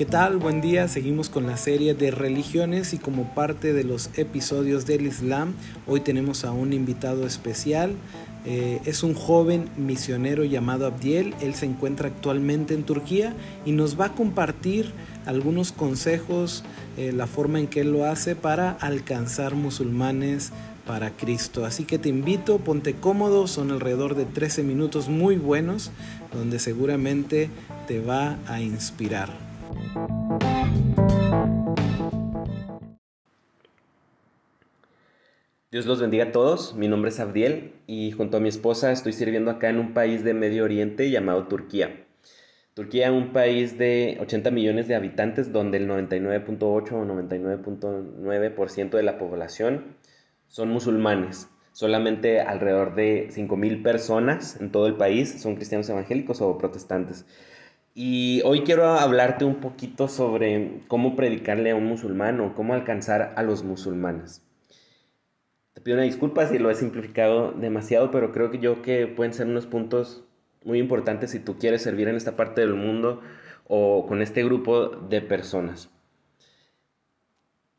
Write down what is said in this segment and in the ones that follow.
¿Qué tal? Buen día. Seguimos con la serie de religiones y como parte de los episodios del Islam, hoy tenemos a un invitado especial. Eh, es un joven misionero llamado Abdiel. Él se encuentra actualmente en Turquía y nos va a compartir algunos consejos, eh, la forma en que él lo hace para alcanzar musulmanes para Cristo. Así que te invito, ponte cómodo, son alrededor de 13 minutos muy buenos, donde seguramente te va a inspirar. Dios los bendiga a todos, mi nombre es Abdiel y junto a mi esposa estoy sirviendo acá en un país de Medio Oriente llamado Turquía. Turquía es un país de 80 millones de habitantes donde el 99.8 o 99.9% de la población son musulmanes. Solamente alrededor de 5.000 personas en todo el país son cristianos evangélicos o protestantes. Y hoy quiero hablarte un poquito sobre cómo predicarle a un musulmán o cómo alcanzar a los musulmanes. Te pido una disculpa si lo he simplificado demasiado, pero creo que yo que pueden ser unos puntos muy importantes si tú quieres servir en esta parte del mundo o con este grupo de personas.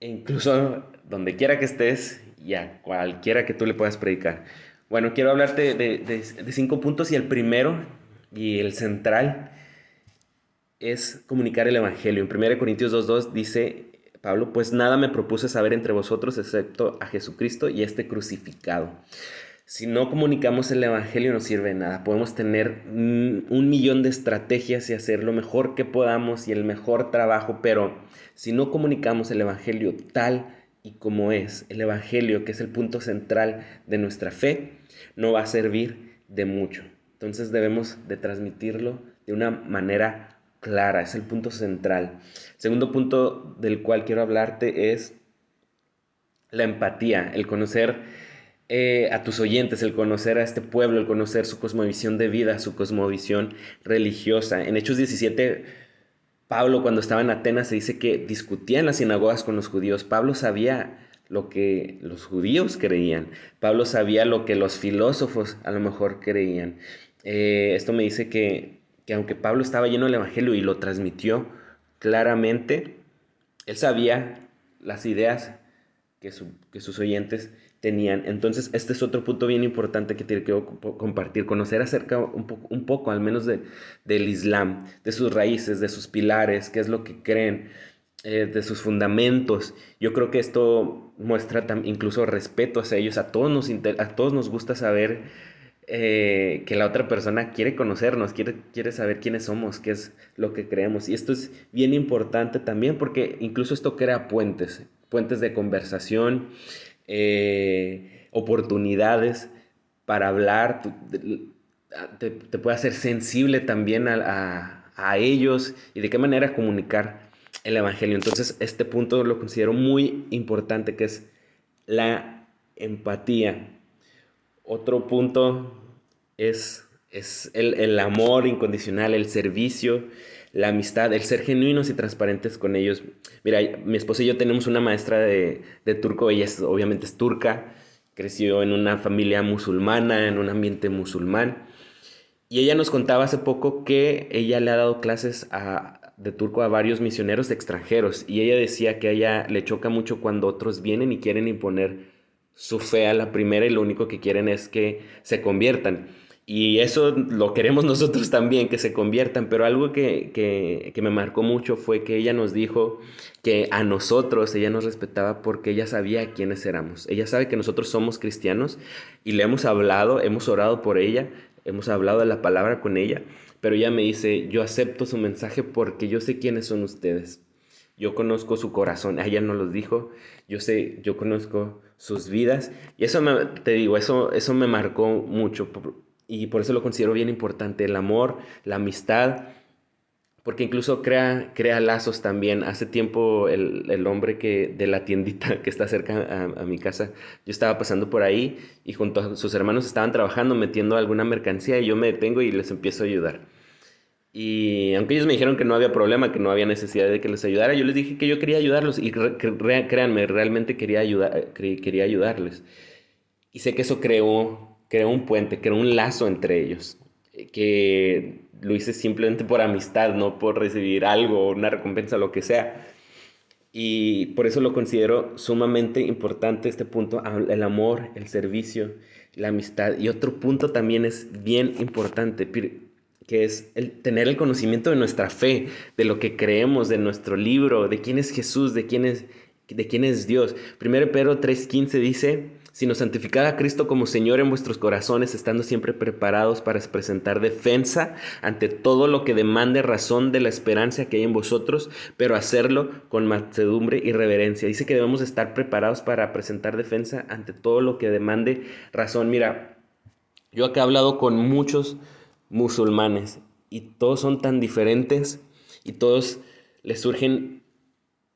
E incluso donde quiera que estés y a cualquiera que tú le puedas predicar. Bueno, quiero hablarte de, de cinco puntos y el primero y el central es comunicar el Evangelio. En 1 Corintios 2.2 dice Pablo, pues nada me propuse saber entre vosotros excepto a Jesucristo y este crucificado. Si no comunicamos el Evangelio no sirve nada. Podemos tener un millón de estrategias y hacer lo mejor que podamos y el mejor trabajo, pero si no comunicamos el Evangelio tal y como es, el Evangelio que es el punto central de nuestra fe, no va a servir de mucho. Entonces debemos de transmitirlo de una manera clara, es el punto central. Segundo punto del cual quiero hablarte es la empatía, el conocer eh, a tus oyentes, el conocer a este pueblo, el conocer su cosmovisión de vida, su cosmovisión religiosa. En Hechos 17, Pablo cuando estaba en Atenas se dice que discutía en las sinagogas con los judíos. Pablo sabía lo que los judíos creían. Pablo sabía lo que los filósofos a lo mejor creían. Eh, esto me dice que que aunque Pablo estaba lleno del Evangelio y lo transmitió claramente, él sabía las ideas que, sus oyentes tenían. Entonces, este es otro punto bien importante que tiene que compartir, conocer acerca un, poco, al menos de, del Islam, de sus raíces, de sus pilares, qué es lo que creen, eh, de sus fundamentos. Yo creo que esto muestra incluso respeto hacia ellos. A todos nos, a todos nos gusta saber eh, que la otra persona quiere conocernos, quiere, quiere saber quiénes somos, qué es lo que creemos. Y esto es bien importante también porque incluso esto crea puentes, puentes de conversación, eh, oportunidades para hablar, te, puede hacer sensible también a, a ellos y de qué manera comunicar el Evangelio. Entonces, este punto lo considero muy importante, que es la empatía. Otro punto es, es el, amor incondicional, el servicio, la amistad, el ser genuinos y transparentes con ellos. Mira, mi esposa y yo tenemos una maestra de, turco, ella obviamente es turca, creció en una familia musulmana, en un ambiente musulmán. Y ella nos contaba hace poco que ella le ha dado clases de turco a varios misioneros extranjeros. Y ella decía que a ella le choca mucho cuando otros vienen y quieren imponer su fe a la primera y lo único que quieren es que se conviertan. Y eso lo queremos nosotros también, que se conviertan, pero algo que, me marcó mucho fue que ella nos dijo que a nosotros ella nos respetaba porque ella sabía quiénes éramos. Ella sabe que nosotros somos cristianos y le hemos hablado, hemos orado por ella, hemos hablado de la palabra con ella, pero ella me dice, yo acepto su mensaje porque yo sé quiénes son ustedes. Yo conozco su corazón, ella nos los dijo, yo sé, yo conozco sus vidas y eso me, te digo, eso, eso me marcó mucho y por eso lo considero bien importante, el amor, la amistad, porque incluso crea, crea lazos también. Hace tiempo el, hombre que de la tiendita que está cerca a, mi casa, yo estaba pasando por ahí y junto a sus hermanos estaban trabajando, metiendo alguna mercancía y yo me detengo y les empiezo a ayudar. Y aunque ellos me dijeron que no había problema, que no había necesidad de que les ayudara, yo les dije que yo quería ayudarlos y créanme, realmente quería, ayudar, quería ayudarles. Y sé que eso creó creó un puente, creó un lazo entre ellos, que lo hice simplemente por amistad, no por recibir algo, una recompensa, lo que sea. Y por eso lo considero sumamente importante este punto, el amor, el servicio, la amistad. Y otro punto también es bien importante, es el tener el conocimiento de nuestra fe, de lo que creemos, de nuestro libro, de quién es Jesús, de quién es, de quién es Dios. Primero Pedro 3:15 dice, sino santificad a Cristo como Señor en vuestros corazones, estando siempre preparados para presentar defensa ante todo lo que demande razón de la esperanza que hay en vosotros, pero hacerlo con mansedumbre y reverencia. Dice que debemos estar preparados para presentar defensa ante todo lo que demande razón. Mira, yo acá he hablado con muchos musulmanes y todos son tan diferentes y todos les surgen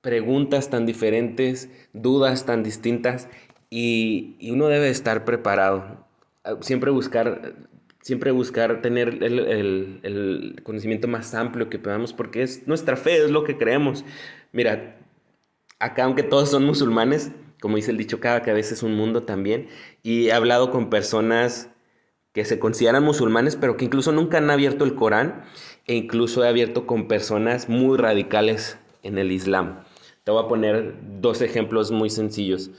preguntas tan diferentes, dudas tan distintas y, uno debe estar preparado. Ah, siempre buscar, siempre buscar tener el, conocimiento más amplio que podamos, porque es nuestra fe, es lo que creemos. Mira, acá aunque todos son musulmanes, como dice el dicho, cada cabeza es un mundo también, y he hablado con personas que se consideran musulmanes, pero que incluso nunca han abierto el Corán, e incluso he abierto con personas muy radicales en el Islam. Te voy a poner dos ejemplos muy sencillos.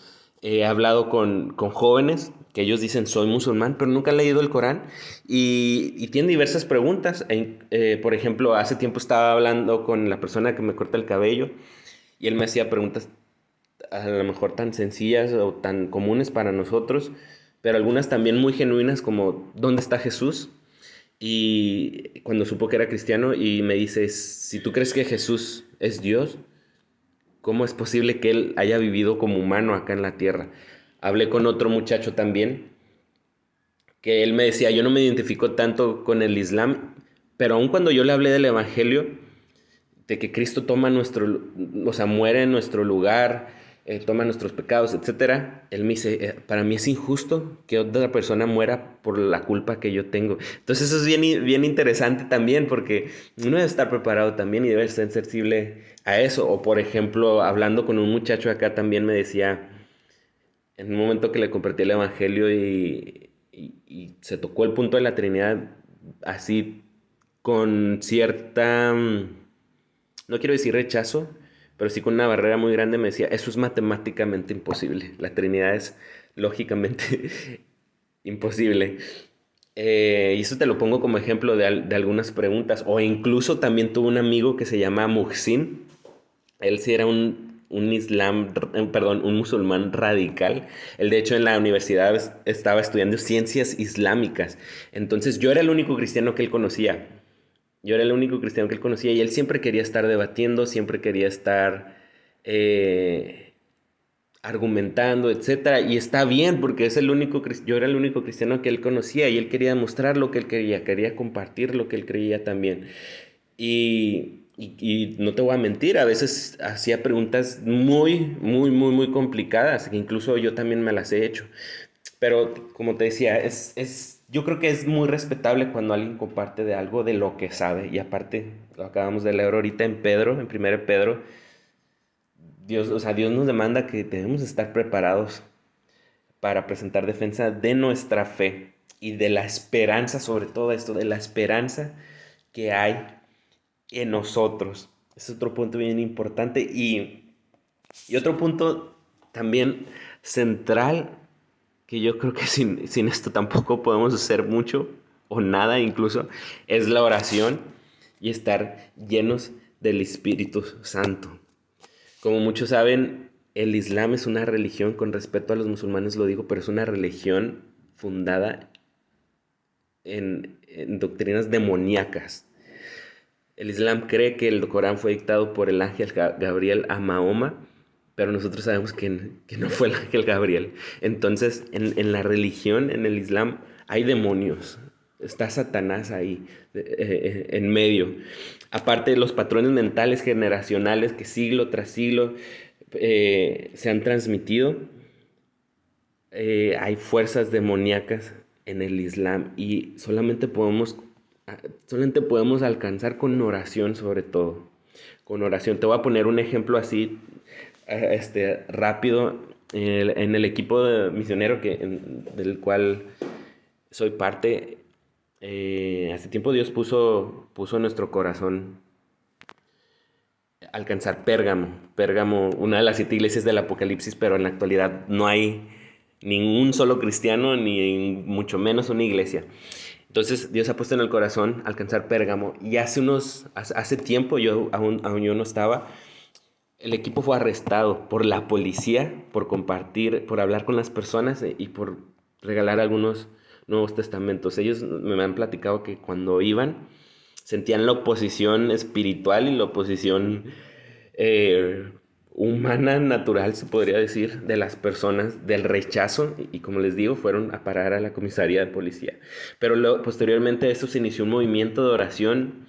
He hablado con, jóvenes que ellos dicen soy musulmán, pero nunca han leído el Corán y, tienen diversas preguntas. Eh, por ejemplo, hace tiempo estaba hablando con la persona que me corta el cabello y él me hacía preguntas a lo mejor tan sencillas o tan comunes para nosotros, pero algunas también muy genuinas como ¿dónde está Jesús? Y cuando supo que era cristiano y me dice, si tú crees que Jesús es Dios, ¿Cómo es posible que él haya vivido como humano acá en la tierra? Hablé con otro muchacho también, que él me decía, yo no me identifico tanto con el Islam, pero aun cuando yo le hablé del Evangelio, de que Cristo toma nuestro, o sea, muere en nuestro lugar, eh, toma nuestros pecados, etc. Él me dice, eh, para mí es injusto que otra persona muera por la culpa que yo tengo. Entonces eso es bien, bien interesante también porque uno debe estar preparado también y debe ser sensible a eso. O por ejemplo, hablando con un muchacho acá también me decía, en un momento que le compartí el Evangelio y, y se tocó el punto de la Trinidad así con cierta, mm, no quiero decir rechazo, pero sí con una barrera muy grande me decía, eso es matemáticamente imposible, la Trinidad es lógicamente imposible. Eh, y eso te lo pongo como ejemplo de, algunas preguntas. O incluso también tuve un amigo que se llama Muhsin. Él sí era un, un islam, eh, perdón, un musulmán radical. Él de hecho en la universidad estaba estudiando ciencias islámicas. Entonces yo era el único cristiano que él conocía. Yo era el único cristiano que él conocía y él siempre quería estar debatiendo, siempre quería estar eh, argumentando, etc. Y está bien porque es el único, yo era el único cristiano que él conocía y él quería demostrar lo que él quería, quería compartir lo que él creía también. Y, y, no te voy a mentir, a veces hacía preguntas muy, muy, muy, muy complicadas, que incluso yo también me las he hecho. Pero como te decía, es, es yo creo que es muy respetable cuando alguien comparte de algo de lo que sabe. Y aparte, lo acabamos de leer ahorita en Pedro, en 1 Pedro. Dios, o sea, Dios nos demanda que debemos estar preparados para presentar defensa de nuestra fe y de la esperanza, sobre todo esto, de la esperanza que hay en nosotros. Es otro punto bien importante. Y, y otro punto también central que yo creo que sin, esto tampoco podemos hacer mucho o nada incluso, es la oración y estar llenos del Espíritu Santo. Como muchos saben, el Islam es una religión, con respeto a los musulmanes lo digo, pero es una religión fundada en, en doctrinas demoníacas. El Islam cree que el Corán fue dictado por el ángel Gabriel a Mahoma pero nosotros sabemos que, no fue el ángel Gabriel. Entonces, en, la religión, en el Islam, hay demonios. Está Satanás ahí, eh, eh, en medio. Aparte de los patrones mentales generacionales que siglo tras siglo eh, se han transmitido, hay fuerzas demoníacas en el Islam y solamente podemos, solamente podemos alcanzar con oración sobre todo. Con oración. Te voy a poner un ejemplo así este, rápido en el equipo de misionero que, del cual soy parte, eh, hace tiempo Dios puso, puso en nuestro corazón alcanzar Pérgamo. Pérgamo, una de las siete iglesias del Apocalipsis, pero en la actualidad no hay ningún solo cristiano, ni mucho menos una iglesia. Entonces Dios ha puesto en el corazón alcanzar Pérgamo. Y hace unos, hace tiempo, yo aún, aún yo no estaba, el equipo fue arrestado por la policía, por compartir, por hablar con las personas y por regalar algunos Nuevos Testamentos. Ellos me han platicado que cuando iban sentían la oposición espiritual y la oposición eh, humana, natural, se podría decir, de las personas, del rechazo, y, como les digo, fueron a parar a la comisaría de policía. Pero posteriormente a esto se inició un movimiento de oración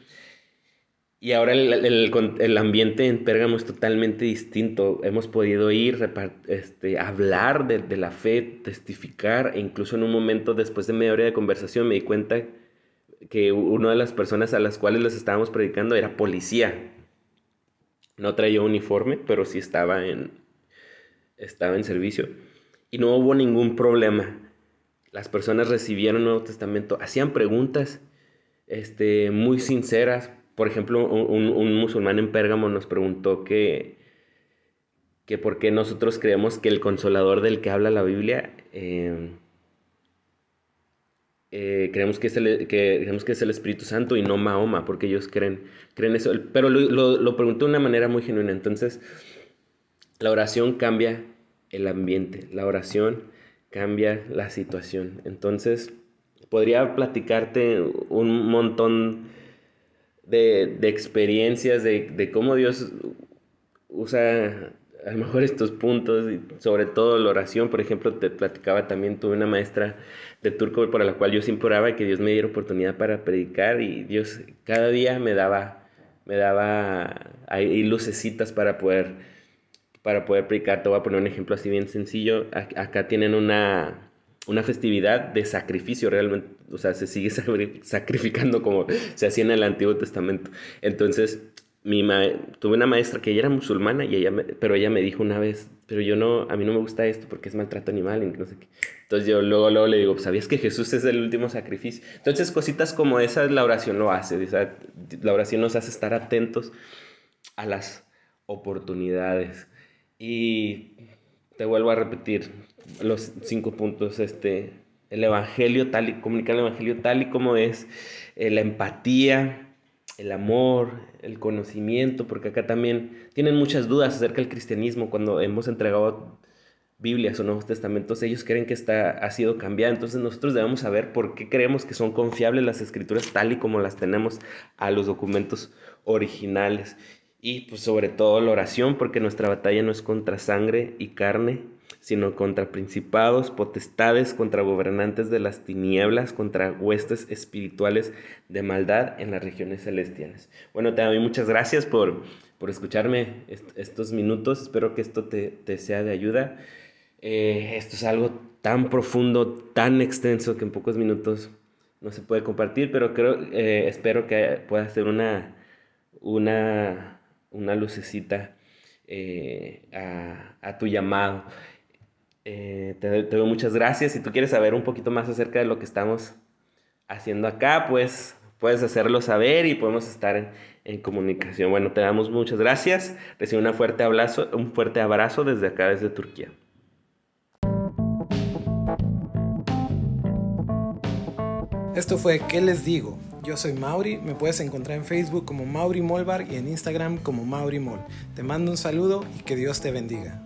y ahora el, ambiente en Pérgamo es totalmente distinto. Hemos podido ir, este, hablar de, de, la fe, testificar, e incluso en un momento después de media hora de conversación me di cuenta que una de las personas a las cuales les estábamos predicando era policía. No traía uniforme, pero sí estaba en, estaba en servicio. Y no hubo ningún problema. Las personas recibieron el Nuevo Testamento, hacían preguntas este, muy sinceras, por ejemplo, un, musulmán en Pérgamo nos preguntó que, que por qué nosotros creemos que el consolador del que habla la Biblia, eh, eh, creemos, que es el, que, que es el Espíritu Santo y no Mahoma, porque ellos creen, creen eso. Pero lo, lo preguntó de una manera muy genuina. Entonces, la oración cambia el ambiente, la oración cambia la situación. Entonces, podría platicarte un montón de, experiencias, de, cómo Dios usa a lo mejor estos puntos, sobre todo la oración, por ejemplo, te platicaba también, tuve una maestra de turco por la cual yo siempre oraba que Dios me diera oportunidad para predicar y Dios cada día me daba, me daba ahí lucecitas para poder, para poder predicar. Te voy a poner un ejemplo así bien sencillo. Acá tienen una, una festividad de sacrificio realmente, o sea, se sigue sacrificando como se hacía en el Antiguo Testamento. Entonces, mi tuve una maestra que ella era musulmana, y ella pero ella me dijo una vez, pero yo no, a mí no me gusta esto porque es maltrato animal y no sé qué. Entonces yo luego, luego le digo, ¿sabías que Jesús es el último sacrificio? Entonces cositas como esas la oración lo hace, la oración nos hace estar atentos a las oportunidades. Y te vuelvo a repetir, los cinco puntos, este, el evangelio tal y, comunicar el evangelio tal y como es, eh, la empatía, el amor, el conocimiento, porque acá también tienen muchas dudas acerca del cristianismo cuando hemos entregado Biblias o Nuevos Testamentos, ellos creen que está, ha sido cambiada, entonces nosotros debemos saber por qué creemos que son confiables las escrituras tal y como las tenemos a los documentos originales. Y pues sobre todo la oración, porque nuestra batalla no es contra sangre y carne, sino contra principados, potestades, contra gobernantes de las tinieblas, contra huestes espirituales de maldad en las regiones celestiales. Bueno, te doy muchas gracias por, por escucharme estos minutos. Espero que esto te, sea de ayuda. Eh, esto es algo tan profundo, tan extenso que en pocos minutos no se puede compartir, pero creo, eh, espero que pueda ser una, una, una lucecita eh, a, a tu llamado. Eh, te, doy muchas gracias. Si tú quieres saber un poquito más acerca de lo que estamos haciendo acá, pues puedes hacerlo saber y podemos estar en, comunicación. Bueno, te damos muchas gracias. Recibe una fuerte abrazo, un fuerte abrazo desde acá, desde Turquía. Esto fue ¿Qué les digo? Yo soy Mauri, me puedes encontrar en Facebook como Mauri Molbar y en Instagram como Mauri Mol. Te mando un saludo y que Dios te bendiga.